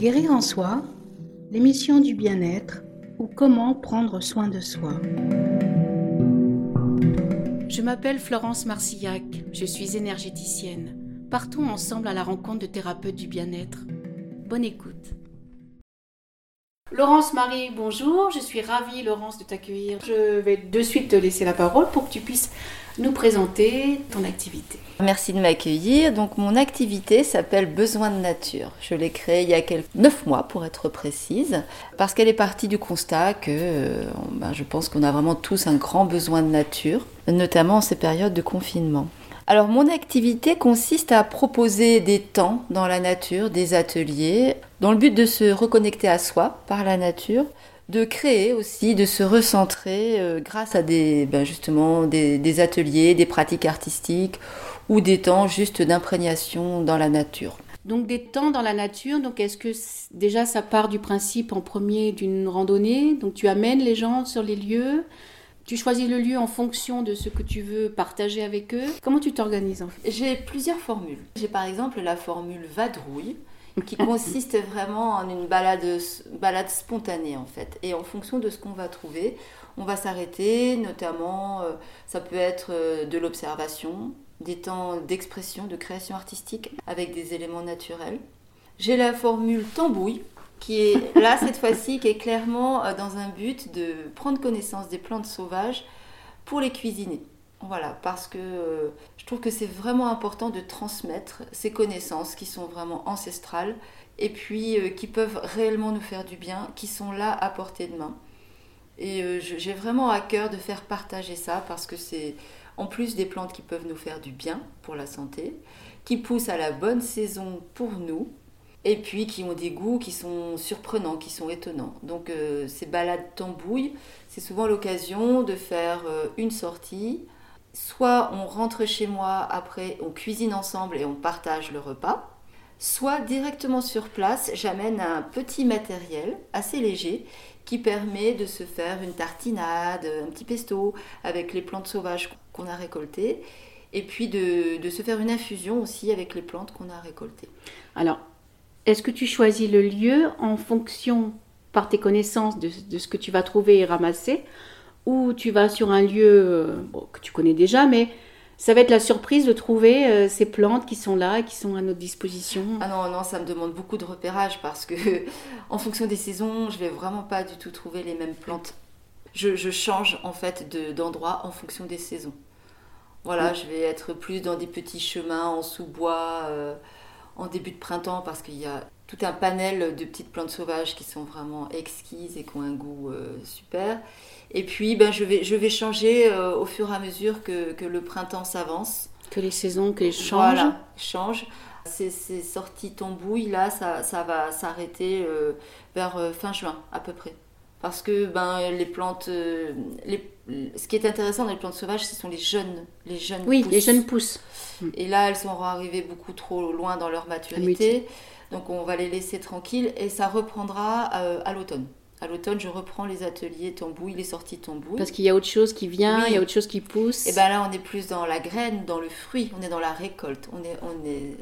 Guérir en soi, l'émission du bien-être ou comment prendre soin de soi. Je m'appelle Florence Marcillac, je suis énergéticienne. Partons ensemble à la rencontre de thérapeutes du bien-être. Bonne écoute. Laurence Marie, bonjour, je suis ravie Laurence de t'accueillir. Je vais de suite te laisser la parole pour que tu puisses nous présenter ton activité. Merci de m'accueillir. Donc mon activité s'appelle Besoin de nature. Je l'ai créée il y a quelques 9 mois pour être précise, parce qu'elle est partie du constat que euh, ben, je pense qu'on a vraiment tous un grand besoin de nature, notamment en ces périodes de confinement. Alors mon activité consiste à proposer des temps dans la nature, des ateliers, dans le but de se reconnecter à soi par la nature, de créer aussi, de se recentrer euh, grâce à des, ben, justement des, ateliers, des pratiques artistiques ou des temps juste d'imprégnation dans la nature. Donc des temps dans la nature, donc est-ce que déjà ça part du principe en premier d'une randonnée? Donc tu amènes les gens sur les lieux, tu choisis le lieu en fonction de ce que tu veux partager avec eux. Comment tu t'organises en fait? J'ai plusieurs formules. J'ai par exemple la formule vadrouille qui consiste vraiment en une balade, balade spontanée en fait. Et en fonction de ce qu'on va trouver, on va s'arrêter, notamment euh, ça peut être euh, de l'observation, des temps d'expression, de création artistique avec des éléments naturels. J'ai la formule tambouille qui est là cette fois-ci, qui est clairement euh, dans un but de prendre connaissance des plantes sauvages pour les cuisiner. Voilà, parce que euh, je trouve que c'est vraiment important de transmettre ces connaissances qui sont vraiment ancestrales et puis euh, qui peuvent réellement nous faire du bien, qui sont là à portée de main. Et j'ai vraiment à cœur de faire partager ça parce que c'est en plus des plantes qui peuvent nous faire du bien pour la santé, qui poussent à la bonne saison pour nous, et puis qui ont des goûts qui sont surprenants, qui sont étonnants. Donc ces balades tambouilles, c'est souvent l'occasion de faire une sortie soit on rentre chez moi après, on cuisine ensemble et on partage le repas, soit directement sur place, j'amène un petit matériel assez léger qui permet de se faire une tartinade, un petit pesto avec les plantes sauvages qu'on a récoltées et puis de, se faire une infusion aussi avec les plantes qu'on a récoltées. Alors, est-ce que tu choisis le lieu en fonction, par tes connaissances, de, de ce que tu vas trouver et ramasser ou tu vas sur un lieu euh, que tu connais déjà, mais ça va être la surprise de trouver euh, ces plantes qui sont là et qui sont à notre disposition? Ah non, non, ça me demande beaucoup de repérage parce que en fonction des saisons, je vais vraiment pas du tout trouver les mêmes plantes. Je, change en fait d'endroit en fonction des saisons. Voilà, je vais être plus dans des petits chemins en sous-bois euh, en début de printemps parce qu'il y a tout un panel de petites plantes sauvages qui sont vraiment exquises et qui ont un goût super. Et puis, ben, je, vais, je vais changer euh, au fur et à mesure que, que le printemps s'avance. Que les saisons, que les changent. Voilà, changent. Ces, ces sorties tombouilles, là, ça, ça va s'arrêter euh, vers euh, fin juin, à peu près. Parce que ben, les plantes... les, ce qui est intéressant dans les plantes sauvages, ce sont les jeunes, les jeunes Oui, les jeunes pousses. Et là, elles sont arrivées beaucoup trop loin dans leur maturité. Donc, on va les laisser tranquilles et ça reprendra à l'automne à l'automne, je reprends les ateliers tambouille, les sorties tambouille. Parce qu'il y a autre chose qui vient, il y a autre chose qui pousse. Et bien là, on est plus dans la graine, dans le fruit, on est dans la récolte. On est, on est,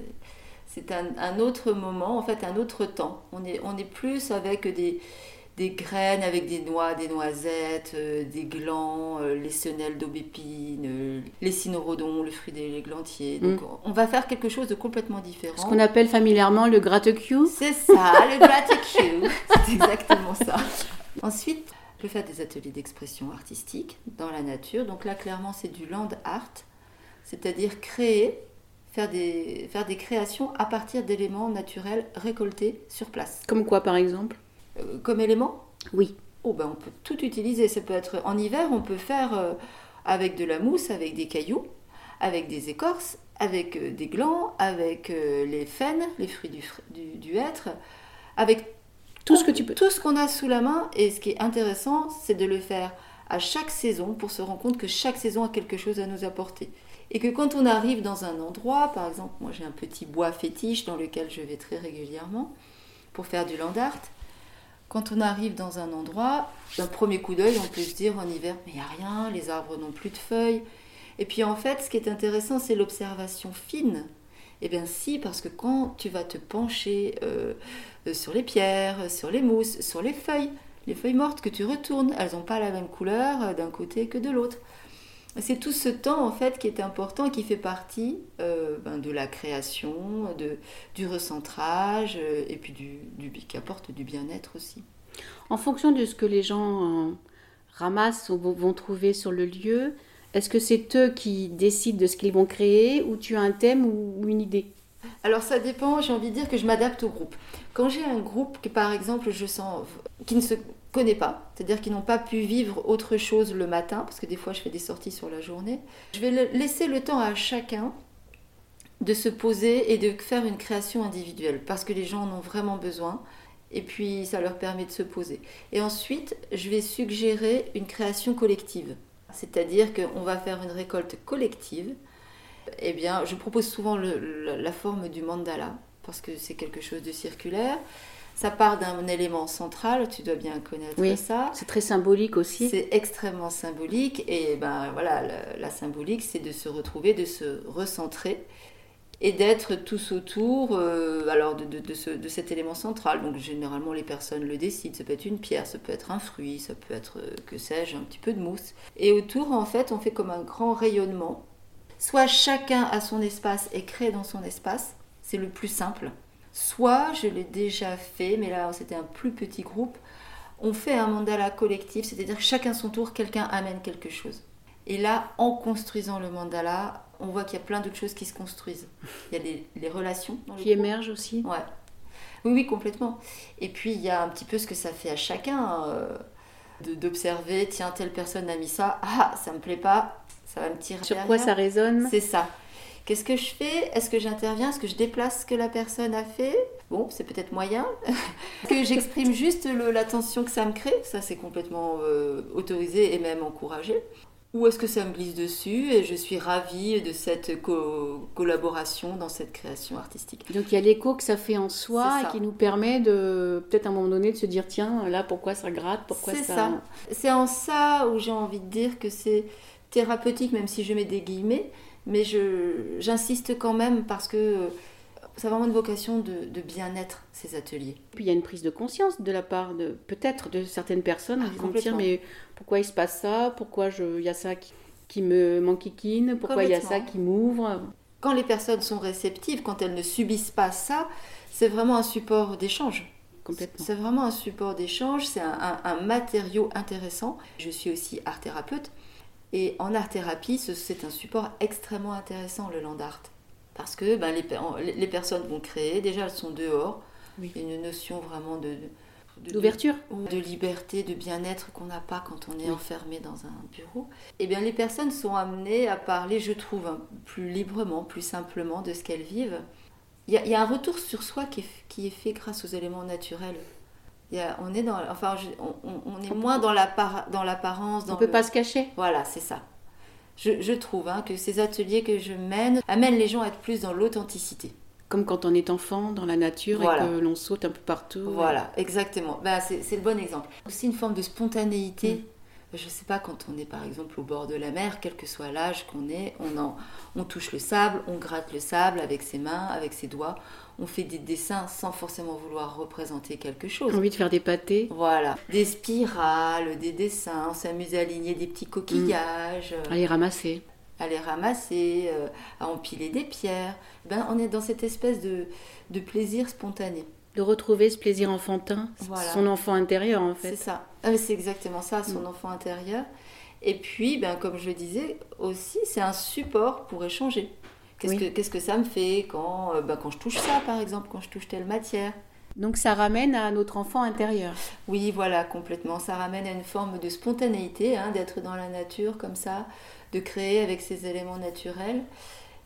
c'est un, autre moment, en fait, un autre temps. On est, on est plus avec des, des graines avec des noix, des noisettes, euh, des glands, euh, les senelles d'aubépine, euh, les cynorhodons, le fruit des glantiers. Donc mm. on va faire quelque chose de complètement différent. Ce qu'on appelle familièrement le gratte-cul. C'est ça, le gratte-cul. C'est exactement ça. Ensuite, je vais faire des ateliers d'expression artistique dans la nature. Donc là, clairement, c'est du land art, c'est-à-dire créer faire des, faire des créations à partir d'éléments naturels récoltés sur place. Comme quoi, par exemple? Euh, comme élément Oui. Oh, ben on peut tout utiliser. Ça peut être en hiver, on peut faire euh, avec de la mousse, avec des cailloux, avec des écorces, avec euh, des glands, avec les faines, les fruits du, du, hêtre, avec tout ce que tu peux. Tout ce qu'on a sous la main. Et ce qui est intéressant, c'est de le faire à chaque saison pour se rendre compte que chaque saison a quelque chose à nous apporter. Et que quand on arrive dans un endroit, par exemple, moi j'ai un petit bois fétiche dans lequel je vais très régulièrement pour faire du land art, quand on arrive dans un endroit, d'un premier coup d'œil, on peut se dire en hiver, mais il n'y a rien, les arbres n'ont plus de feuilles. Et puis en fait, ce qui est intéressant, c'est l'observation fine Eh bien si, parce que quand tu vas te pencher euh, sur les pierres, sur les mousses, sur les feuilles, les feuilles mortes que tu retournes, elles n'ont pas la même couleur d'un côté que de l'autre. C'est tout ce temps en fait qui est important qui fait partie euh, ben, de la création, de, du recentrage euh, et puis du, du, qui apporte du bien-être aussi. En fonction de ce que les gens ramassent ou vont trouver sur le lieu, est-ce que c'est eux qui décident de ce qu'ils vont créer ou tu as un thème ou une idée? Alors ça dépend, j'ai envie de dire que je m'adapte au groupe. Quand j'ai un groupe que par exemple je sens qui ne se pas, c'est-à-dire qui n'ont pas pu vivre autre chose le matin, parce que des fois je fais des sorties sur la journée, je vais laisser le temps à chacun de se poser et de faire une création individuelle, parce que les gens en ont vraiment besoin, et puis ça leur permet de se poser. Et ensuite, je vais suggérer une création collective. C'est-à-dire qu'on va faire une récolte collective. Eh bien, je propose souvent la forme du mandala parce que c'est quelque chose de circulaire. Ça part d'un élément central, tu dois bien connaître oui, ça. C'est très symbolique aussi. C'est extrêmement symbolique et ben voilà, la, la symbolique, c'est de se retrouver, de se recentrer et d'être tous autour euh, alors de, de, ce, de, cet élément central. Donc généralement les personnes le décident, ça peut être une pierre, ça peut être un fruit, ça peut être, euh, que sais-je, un petit peu de mousse. Et autour, en fait, on fait comme un grand rayonnement. Soit chacun a son espace et crée dans son espace, c'est le plus simple. Soit, je l'ai déjà fait, mais là c'était un plus petit groupe, on fait un mandala collectif, c'est-à-dire chacun son tour, quelqu'un amène quelque chose. Et là, en construisant le mandala, on voit qu'il y a plein d'autres choses qui se construisent. Il y a les relations. qui émergent aussi. Ouais. Oui, oui, complètement. Et puis, il y a un petit peu ce que ça fait à chacun euh, d'observer, tiens, telle personne a mis ça, ah, ça me plaît pas, ça va me tirer Sur quoi ça résonne? C'est ça. Qu'est-ce que je fais? Est-ce que j'interviens? Est-ce que je déplace ce que la personne a fait? Bon, c'est peut-être moyen. que j'exprime juste l'attention que ça me crée? Ça, c'est complètement euh, autorisé et même encouragé ou est-ce que ça me glisse dessus et je suis ravie de cette collaboration dans cette création artistique? Donc il y a l'écho que ça fait en soi et qui nous permet de peut-être à un moment donné de se dire tiens là pourquoi ça gratte? Pourquoi ça. C'est ça. C'est en ça où j'ai envie de dire que c'est thérapeutique même si je mets des guillemets, mais j'insiste quand même parce que c'est vraiment une vocation de, bien-être, ces ateliers. Puis il y a une prise de conscience de la part de peut-être de certaines personnes ah, en disant mais pourquoi il se passe ça? Pourquoi il y a ça qui, qui me m'enquiquine Pourquoi il y a ça qui m'ouvre? Quand les personnes sont réceptives, quand elles ne subissent pas ça, c'est vraiment un support d'échange. C'est vraiment un support d'échange, c'est un, un, matériau intéressant. Je suis aussi art thérapeute et en art thérapie, c'est un support extrêmement intéressant, le land art. Parce que ben, les, les, personnes vont créer, déjà elles sont dehors, oui. une notion vraiment de, d'ouverture de, de, liberté, de bien-être qu'on n'a pas quand on est enfermé dans un bureau. Eh bien les personnes sont amenées à parler, je trouve, plus librement, plus simplement de ce qu'elles vivent. Il y, a, un retour sur soi qui est, qui est fait grâce aux éléments naturels. Il y a, on est dans, enfin, on, on, est moins dans l'apparence. on ne peut pas se cacher. Voilà, c'est ça je, trouve hein, que ces ateliers que je mène amènent les gens à être plus dans l'authenticité. Comme quand on est enfant dans la nature et que l'on saute un peu partout. Voilà, exactement. Bah, c'est le bon exemple. Aussi une forme de spontanéité. Mm. Je ne sais pas, quand on est par exemple au bord de la mer, quel que soit l'âge qu'on est, on, en, on touche le sable, on gratte le sable avec ses mains, avec ses doigts, on fait des dessins sans forcément vouloir représenter quelque chose. Envie de faire des pâtés. Voilà, des spirales, des dessins, on s'amuse à aligner des petits coquillages. À les ramasser. À les ramasser, euh, à empiler des pierres. Ben, on est dans cette espèce de, de plaisir spontané de retrouver ce plaisir enfantin, son enfant intérieur en fait. C'est ça. Ah, c'est exactement ça, son mm. enfant intérieur. Et puis, ben, comme je le disais, aussi, c'est un support pour échanger. Qu'est-ce, que, qu'est-ce que ça me fait quand, euh, ben, quand je touche ça, par exemple, quand je touche telle matière? Donc ça ramène à notre enfant intérieur. Oui, voilà, complètement. Ça ramène à une forme de spontanéité, hein, d'être dans la nature comme ça, de créer avec ces éléments naturels.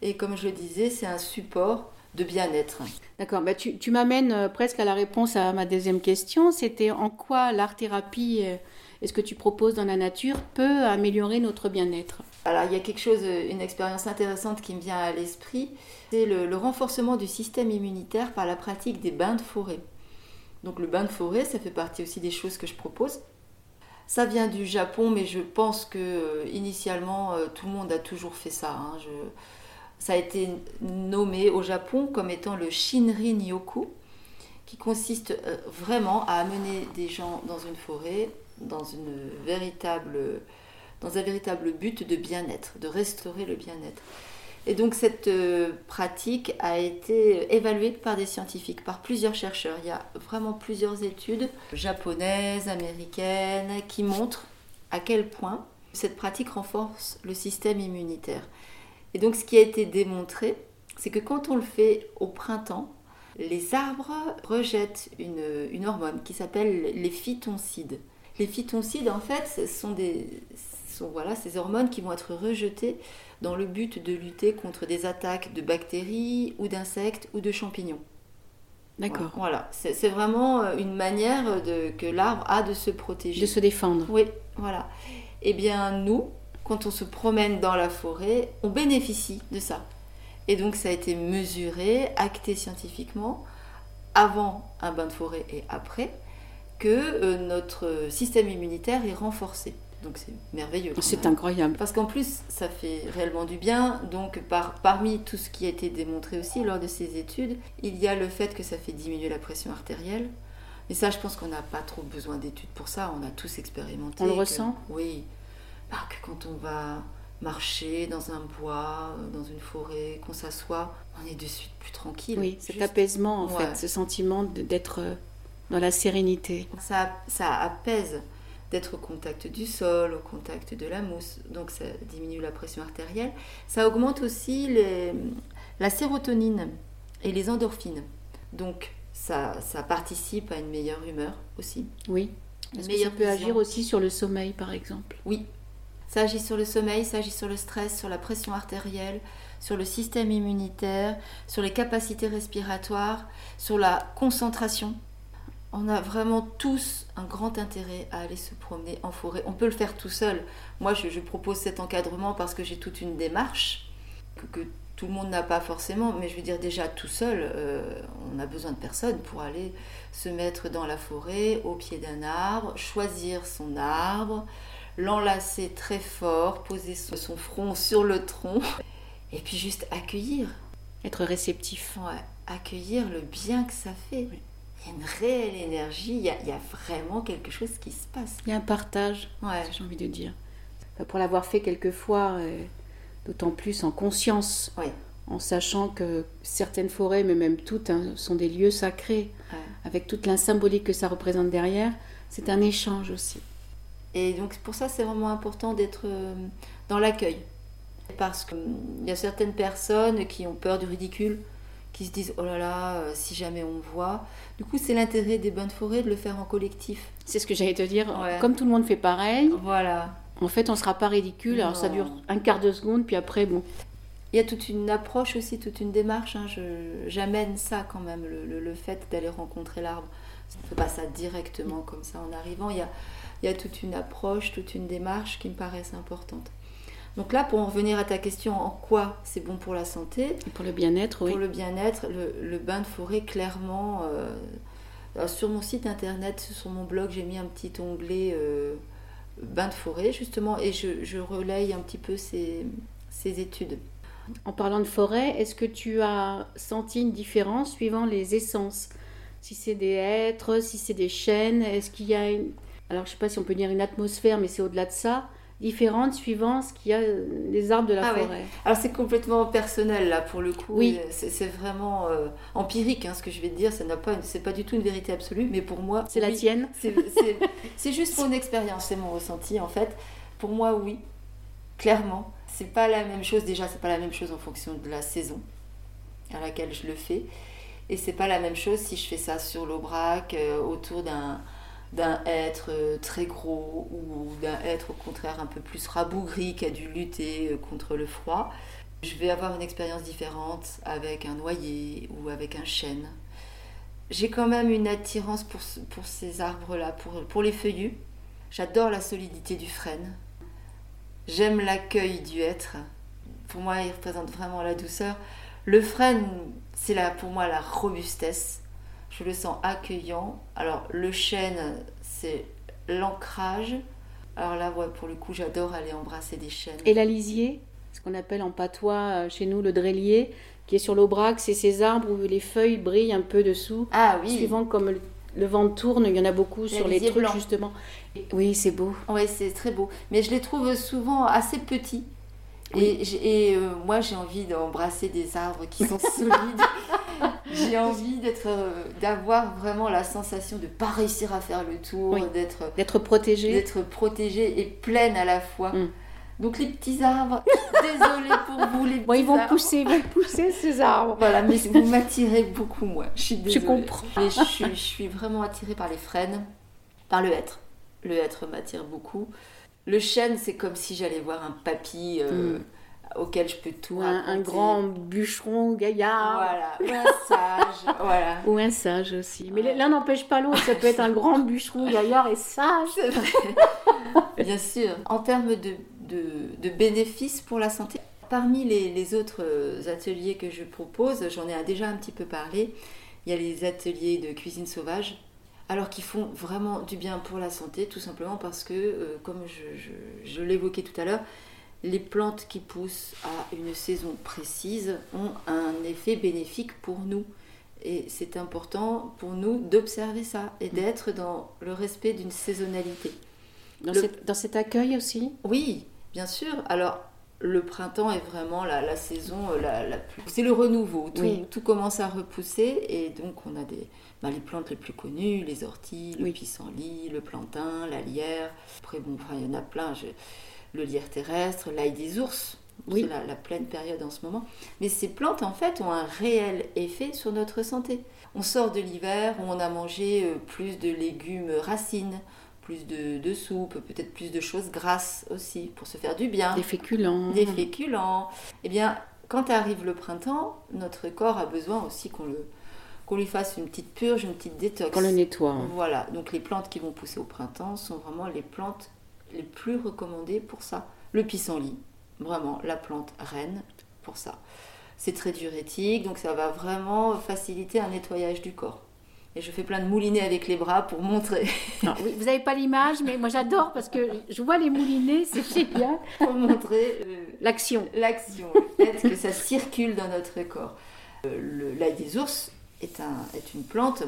Et comme je le disais, c'est un support de bien-être. D'accord, bah tu, tu m'amènes euh, presque à la réponse à ma deuxième question. C'était en quoi l'art-thérapie euh, et ce que tu proposes dans la nature peut améliorer notre bien-être? Alors il y a quelque chose, euh, une expérience intéressante qui me vient à l'esprit, c'est le, renforcement du système immunitaire par la pratique des bains de forêt. Donc le bain de forêt, ça fait partie aussi des choses que je propose. Ça vient du Japon, mais je pense que initialement tout le monde a toujours fait ça. Hein. Je Ça a été nommé au Japon comme étant le Shinrin Yoku, qui consiste euh, vraiment à amener des gens dans une forêt, dans, une véritable, dans un véritable but de bien-être, de restaurer le bien-être. Et donc cette euh, pratique a été évaluée par des scientifiques, par plusieurs chercheurs. Il y a vraiment plusieurs études japonaises, américaines, qui montrent à quel point cette pratique renforce le système immunitaire. Et donc ce qui a été démontré, c'est que quand on le fait au printemps, les arbres rejettent une, hormone qui s'appelle les phytoncides. Les phytoncides, en fait, ce sont, des, sont voilà, ces hormones qui vont être rejetées dans le but de lutter contre des attaques de bactéries ou d'insectes ou de champignons. D'accord. Voilà, c'est vraiment euh, une manière de, que l'arbre a de se protéger. De se défendre. Oui, voilà. Eh bien, nous, quand on se promène dans la forêt, on bénéficie de ça. Et donc, ça a été mesuré, acté scientifiquement, avant un bain de forêt et après, que euh, notre système immunitaire est renforcé. Donc c'est merveilleux. C'est incroyable. Parce qu'en plus, ça fait réellement du bien. Donc par, parmi tout ce qui a été démontré aussi lors de ces études, il y a le fait que ça fait diminuer la pression artérielle. Mais ça, je pense qu'on n'a pas trop besoin d'études pour ça. On a tous expérimenté. On le ressent? Oui. Bah, que quand on va marcher dans un bois, dans une forêt, qu'on s'assoit, on est de suite plus tranquille. Oui, cet apaisement en fait, ce sentiment d'être euh, dans la sérénité. Ça, ça apaise d'être au contact du sol, au contact de la mousse, donc ça diminue la pression artérielle. Ça augmente aussi les, la sérotonine et les endorphines. Donc ça, ça participe à une meilleure humeur aussi. Oui. Est-ce que ça peut agir aussi sur le sommeil par exemple? Oui. Ça agit sur le sommeil, ça agit sur le stress, sur la pression artérielle, sur le système immunitaire, sur les capacités respiratoires, sur la concentration on a vraiment tous un grand intérêt à aller se promener en forêt. On peut le faire tout seul. Moi, je, propose cet encadrement parce que j'ai toute une démarche que, tout le monde n'a pas forcément, mais je veux dire déjà tout seul, euh, on a besoin de personne pour aller se mettre dans la forêt, au pied d'un arbre, choisir son arbre, l'enlacer très fort, poser son front sur le tronc, et puis juste accueillir. Être réceptif. Ouais, accueillir le bien que ça fait il y a une réelle énergie, il y, a, vraiment quelque chose qui se passe. Il y a un partage, ouais. j'ai envie de dire. Pour l'avoir fait quelquefois, euh, d'autant plus en conscience, en sachant que certaines forêts, mais même toutes, hein, sont des lieux sacrés, avec toute la symbolique que ça représente derrière, c'est un échange aussi. Et donc pour ça, c'est vraiment important d'être euh, dans l'accueil. Parce qu'il y a certaines personnes qui ont peur du ridicule, qui se disent oh là là, euh, si jamais on voit. Du coup, c'est l'intérêt des bonnes forêts de le faire en collectif. C'est ce que j'allais te dire. Comme tout le monde fait pareil. Voilà. En fait, on sera pas ridicule. Alors ça dure un quart de seconde, puis après, bon. Il y a toute une approche aussi, toute une démarche. Hein. J'amène ça quand même, le, le, fait d'aller rencontrer l'arbre. On ne fait pas ça directement comme ça en arrivant. Il y a, il y a toute une approche, toute une démarche qui me paraissent importantes. Donc là, pour en revenir à ta question, en quoi c'est bon pour la santé? Pour le bien-être, oui. Pour le bien-être, le, bain de forêt, clairement, euh, sur mon site internet, sur mon blog, j'ai mis un petit onglet euh, bain de forêt, justement, et je, je relaye un petit peu ces, ces études. En parlant de forêt, est-ce que tu as senti une différence suivant les essences? Si c'est des hêtres, si c'est des chênes, est-ce qu'il y a une... Alors je ne sais pas si on peut dire une atmosphère, mais c'est au-delà de ça différentes suivant ce qu'il y a les arbres de la ah forêt. Alors c'est complètement personnel là pour le coup. Oui. C'est vraiment euh, empirique hein, ce que je vais te dire. Ça n'a pas, c'est pas du tout une vérité absolue, mais pour moi. C'est la tienne. C'est juste mon expérience, c'est mon ressenti en fait. Pour moi, oui, clairement. C'est pas la même chose. Déjà, c'est pas la même chose en fonction de la saison à laquelle je le fais, et c'est pas la même chose si je fais ça sur l'Aubrac euh, autour d'un d'un être euh, très gros ou d'un être au contraire un peu plus rabougri qui a dû lutter euh, contre le froid. Je vais avoir une expérience différente avec un noyer ou avec un chêne. J'ai quand même une attirance pour, pour ces arbres-là, pour, pour les feuillus. J'adore la solidité du frêne. J'aime l'accueil du être. Pour moi, il représente vraiment la douceur. Le frêne, c'est pour moi la robustesse je le sens accueillant. Alors le chêne, c'est l'ancrage. Alors là, ouais, pour le coup, j'adore aller embrasser des chênes. Et la lisier ce qu'on appelle en patois euh, chez nous le drélier, qui est sur l'aubrac. C'est ces arbres où les feuilles brillent un peu dessous. Ah oui. Suivant comme le, le vent tourne, il y en a beaucoup sur les trucs blanc. justement. Oui, c'est beau. Oui, c'est très beau. Mais je les trouve souvent assez petits. Et, euh, moi, j'ai envie d'embrasser des arbres qui sont solides. j'ai envie d'être, euh, d'avoir vraiment la sensation de pas réussir à faire le tour, Oui. d'être, D'être protégé. d'être protégée et pleine à la fois. Mm. Donc les petits arbres, désolée pour vous les petits Bon, ils vont arbres. pousser, ils vont pousser ces arbres. Voilà, mais vous m'attirez beaucoup, moi. Je suis désolée. comprends. Mais je suis, je suis vraiment attirée par les frênes, par le hêtre. Le hêtre m'attire beaucoup. Le chêne, c'est comme si j'allais voir un papy euh, auquel je peux tout Ou un, un grand bûcheron gaillard. Voilà, ou un sage. voilà. Ou un sage aussi. Mais Ouais. l'un n'empêche pas l'autre. Ça peut être un grand bûcheron gaillard et sage. Bien sûr. En termes de, de, de bénéfices pour la santé, parmi les, les autres euh, ateliers que je propose, j'en ai déjà un petit peu parlé, il y a les ateliers de cuisine sauvage. Alors qui font vraiment du bien pour la santé, tout simplement parce que, euh, comme je, je- je l'évoquais tout à l'heure, les plantes qui poussent à une saison précise ont un effet bénéfique pour nous. Et c'est important pour nous d'observer ça et d'être dans le respect d'une saisonnalité. Dans, Le- cet, dans cet accueil aussi? Oui, bien sûr. Alors, le printemps est vraiment la, la saison euh, la, la plus... C'est le renouveau. Tout, Oui. tout commence à repousser et donc on a des, bah, les plantes les plus connues, les orties, le Oui. pissenlit, le plantain, la lierre. Après, bon, enfin, il y en a plein. Je- Le lierre terrestre, l'ail des ours. Oui. C'est la, la pleine période en ce moment. Mais ces plantes, en fait, ont un réel effet sur notre santé. On sort de l'hiver où on a mangé euh, plus de légumes racines, plus de, de soupe, peut-être plus de choses grasses aussi, pour se faire du bien, Des féculents. des féculents. Eh bien, quand arrive le printemps, notre corps a besoin aussi qu'on le qu'on lui fasse une petite purge, une petite détox. Qu'on le nettoie. Voilà, donc les plantes qui vont pousser au printemps sont vraiment les plantes les plus recommandées pour ça. Le pissenlit, vraiment la plante reine pour ça. C'est très diurétique, donc ça va vraiment faciliter un nettoyage du corps. Et je fais plein de moulinets avec les bras pour montrer, oui, vous n'avez pas l'image, mais moi j'adore parce que je vois les moulinets, c'est génial. pour montrer euh, L'action. l'action, le fait que ça circule dans notre corps. Euh, L'ail des ours est, un, est une plante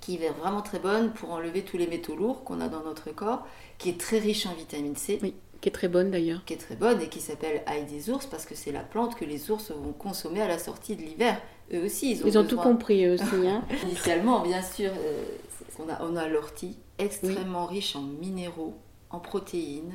qui est vraiment très bonne pour enlever tous les métaux lourds qu'on a dans notre corps, qui est très riche en vitamine C, Oui, qui est très bonne d'ailleurs. qui est très bonne et qui s'appelle ail des ours parce que c'est la plante que les ours vont consommer à la sortie de l'hiver. Eux aussi, ils ont, Ils ont tout compris eux aussi. Hein. Initialement, bien sûr, euh, on a, on a l'ortie, extrêmement riche en minéraux, en protéines,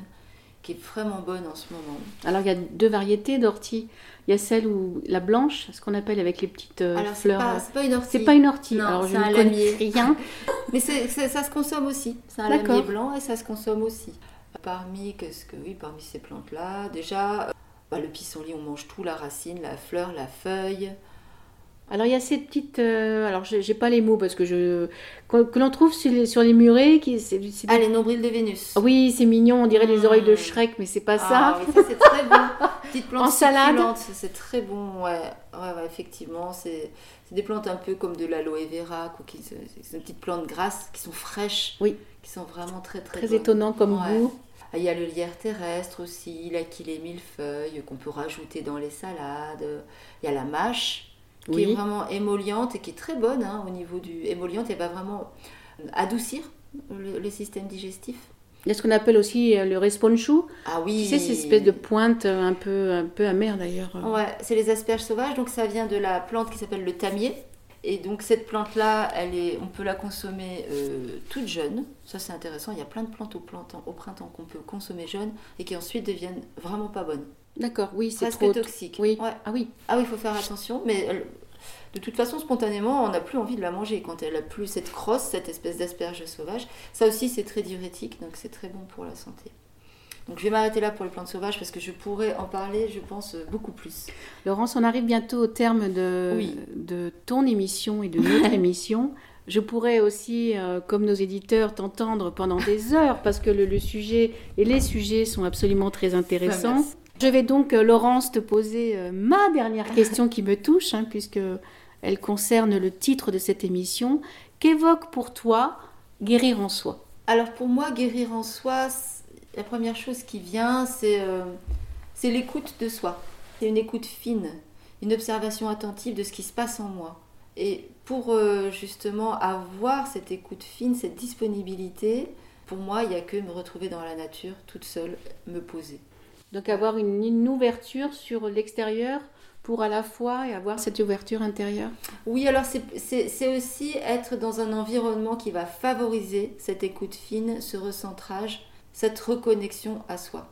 qui est vraiment bonne en ce moment. Alors il y a deux variétés d'orties. Il y a celle où la blanche, ce qu'on appelle avec les petites euh, Alors, fleurs. pas, c'est pas une ortie. C'est pas une ortie. Non, Alors je un ne connais lamier. rien. Mais ça se consomme aussi. C'est un lamier blanc et ça se consomme aussi. Parmi, qu'est-ce que, oui, parmi ces plantes-là, déjà, euh, bah, le pissenlit, on mange tout, la racine, la fleur, la feuille. Alors il y a ces petites. euh, alors j'ai pas les mots parce que je que, que l'on trouve sur les, sur les murets qui des- Ah, les nombrils de Vénus. Oui c'est mignon on dirait les Mm. oreilles de Shrek mais c'est pas Ah, ça. oui, ça c'est très bon. Petite plante En salade. c'est très bon. Ouais, ouais, ouais, effectivement, c'est c'est des plantes un peu comme de l'aloe vera, quoi, qui- c'est des petites plantes grasses qui sont fraîches. Oui. Qui sont vraiment très très, Très étonnant comme Ouais. goût. Ah, Il y a le lierre terrestre aussi, l'aquilée millefeuille qu'on peut rajouter dans les salades. Il y a la mâche qui Oui. est vraiment émolliente et qui est très bonne hein, au niveau du émolliente. Elle va vraiment adoucir le, le système digestif. Il y a ce qu'on appelle aussi euh, le responchou. Ah oui. Tu sais cette espèce de pointe euh, un peu un peu amère d'ailleurs. Ouais, c'est les asperges sauvages, donc ça vient de la plante qui s'appelle le tamier. Et donc cette plante-là, elle est, on peut la consommer euh, toute jeune. Ça c'est intéressant. Il y a plein de plantes au printemps, au printemps qu'on peut consommer jeune et qui ensuite deviennent vraiment pas bonnes, D'accord oui c'est presque trop. toxiques. Oui. Ouais. Ah oui. Ah oui, il faut faire attention, mais elle- de toute façon, spontanément, on n'a plus envie de la manger quand elle a plus cette crosse, cette espèce d'asperge sauvage. Ça aussi, c'est très diurétique, donc c'est très bon pour la santé. Donc je vais m'arrêter là pour les plantes sauvages parce que je pourrais en parler, je pense, beaucoup plus. Laurence, on arrive bientôt au terme de, Oui. de ton émission et de notre émission. Je pourrais aussi, euh, comme nos éditeurs, t'entendre pendant des heures parce que le, le sujet et les sujets sont absolument très intéressants. merci. Je vais donc, euh, Laurence, te poser euh, ma dernière question qui me touche, hein, puisque elle concerne le titre de cette émission. Qu'évoque pour toi guérir en soi? Alors pour moi, guérir en soi, la première chose qui vient, c'est euh, C'est l'écoute de soi. C'est une écoute fine, une observation attentive de ce qui se passe en moi. Et pour justement avoir cette écoute fine, cette disponibilité, pour moi, il n'y a que me retrouver dans la nature, toute seule, me poser. Donc avoir une, ouverture sur l'extérieur pour à la fois avoir cette ouverture intérieure Oui, alors c'est aussi être dans un environnement qui va favoriser cette écoute fine, ce recentrage, cette reconnexion à soi.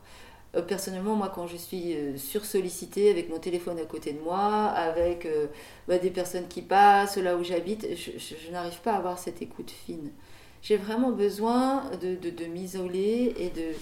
Euh, personnellement, moi, quand je suis euh, sursollicitée avec mon téléphone à côté de moi, avec euh, bah, des personnes qui passent là où j'habite, je, n'arrive pas à avoir cette écoute fine. J'ai vraiment besoin de, de, m'isoler et, de,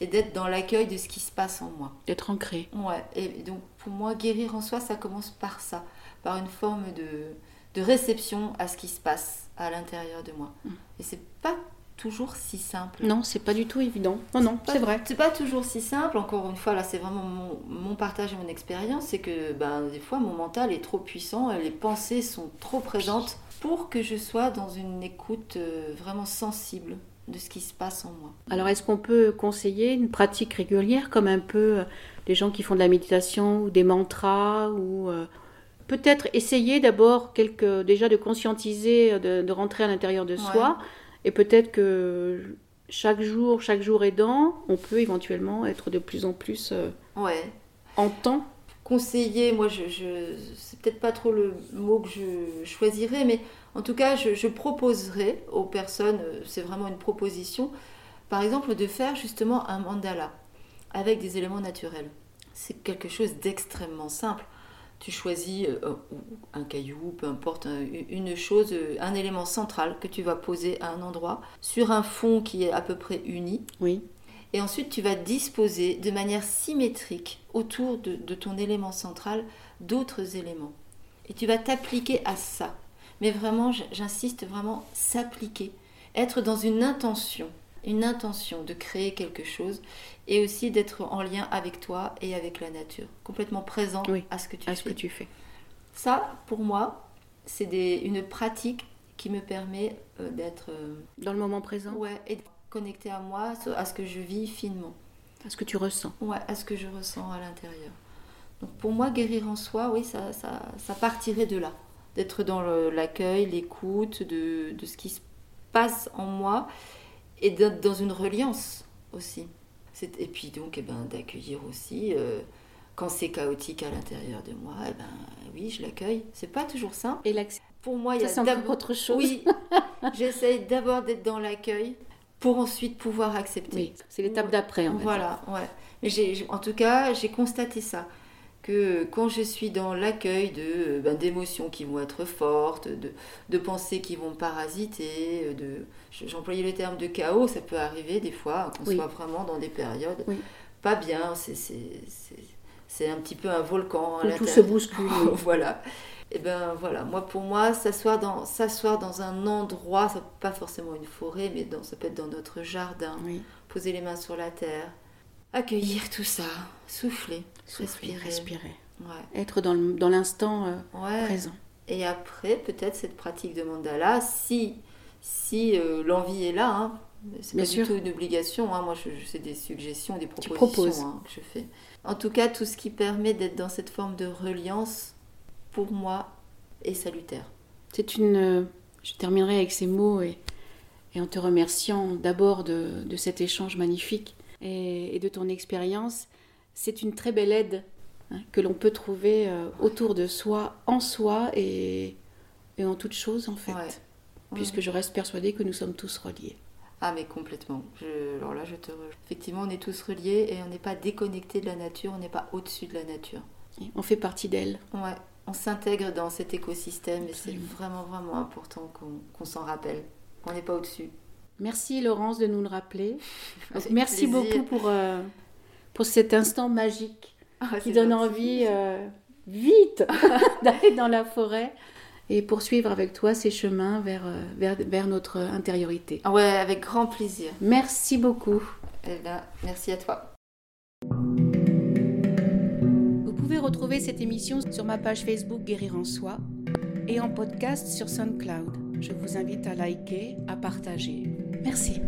et d'être dans l'accueil de ce qui se passe en moi. D'être ancré. Ouais, et donc pour moi, guérir en soi, ça commence par ça, par une forme de, de réception à ce qui se passe à l'intérieur de moi. Mm. Et c'est pas toujours si simple. Non, c'est pas du tout évident. Non, non, c'est vrai. C'est pas toujours si simple. Encore une fois, là, c'est vraiment mon, partage et mon expérience. C'est que ben, des fois, mon mental est trop puissant et les pensées sont trop présentes pour que je sois dans une écoute euh, vraiment sensible de ce qui se passe en moi. Alors, est-ce qu'on peut conseiller une pratique régulière, comme un peu les euh, gens qui font de la méditation ou des mantras ou euh, peut-être essayer d'abord quelque, déjà de conscientiser, de, rentrer à l'intérieur de soi et peut-être que chaque jour, chaque jour aidant, on peut éventuellement être de plus en plus euh, ouais. en temps. Conseiller, moi, je, c'est peut-être pas trop le mot que je choisirais, mais en tout cas, je, je proposerais aux personnes, euh, c'est vraiment une proposition, par exemple, de faire justement un mandala avec des éléments naturels. C'est quelque chose d'extrêmement simple tu choisis euh, un caillou, peu importe, une chose, euh, un élément central que tu vas poser à un endroit sur un fond qui est à peu près uni. Oui. Et ensuite, tu vas disposer de manière symétrique autour de, de ton élément central d'autres éléments. Et tu vas t'appliquer à ça. Mais vraiment, j'insiste vraiment, s'appliquer. Être dans une intention une intention de créer quelque chose et aussi d'être en lien avec toi et avec la nature, complètement présent à ce que tu à fais. Ce que tu fais. Ça, pour moi, c'est une pratique qui me permet euh, d'être euh, dans le moment présent? Ouais, et connecté à moi, à ce que je vis finement. À ce que tu ressens. Ouais, à ce que je ressens à l'intérieur. Donc pour moi, guérir en soi, oui, ça, ça, ça partirait de là. D'être dans l'accueil, l'écoute de, de ce qui se passe en moi et d'être dans une reliance aussi. Et puis donc eh ben, d'accueillir aussi, euh, quand c'est chaotique à l'intérieur de moi, eh ben, oui, je l'accueille. C'est pas toujours simple. Et Pour moi, il y a d'abord autre chose. Oui, j'essaye d'abord d'être dans l'accueil pour ensuite pouvoir accepter. Oui, c'est l'étape d'après. En voilà, ouais. Mais en tout cas, j'ai constaté ça que quand je suis dans l'accueil de ben, d'émotions qui vont être fortes, de, de, pensées qui vont parasiter, de j'employais le terme de chaos, ça peut arriver des fois qu'on soit vraiment dans des périodes pas bien, c'est un petit peu un volcan. Où tout se bouscule. voilà. Et ben voilà, moi pour moi, s'asseoir dans, s'asseoir dans un endroit, ça pas forcément une forêt, mais dans, ça peut être dans notre jardin, poser les mains sur la terre, accueillir tout ça, souffler, respirer. respirer. Être dans l'instant euh, présent. Et après, peut-être cette pratique de mandala, si, si euh, l'envie est là, hein, c'est pas du tout une obligation, hein, moi je, je c'est des suggestions, des propositions hein, que je fais. En tout cas, tout ce qui permet d'être dans cette forme de reliance, pour moi, est salutaire. C'est une. Euh, je terminerai avec ces mots et, et en te remerciant d'abord de, de cet échange magnifique et, de ton expérience, c'est une très belle aide hein, que l'on peut trouver euh, autour de soi, en soi et, en toute chose en fait. Puisque je reste persuadée que nous sommes tous reliés. Ah mais complètement. alors là, je te Effectivement, on est tous reliés et on n'est pas déconnecté de la nature, on n'est pas au-dessus de la nature. on fait partie d'elle. Ouais, on s'intègre dans cet écosystème et c'est vraiment vraiment important qu'on s'en rappelle. On n'est pas au-dessus. Merci Laurence de nous le rappeler. Merci beaucoup pour, euh, pour cet instant magique ah, qui donne envie euh, vite d'aller dans la forêt et poursuivre avec toi ces chemins vers, euh, vers, vers notre intériorité. Ah ouais, avec grand plaisir. Merci beaucoup. Eh ben, merci à toi. Retrouver cette émission sur ma page Facebook Guérir en Soi et en podcast sur SoundCloud. Je vous invite à liker, à partager. Merci.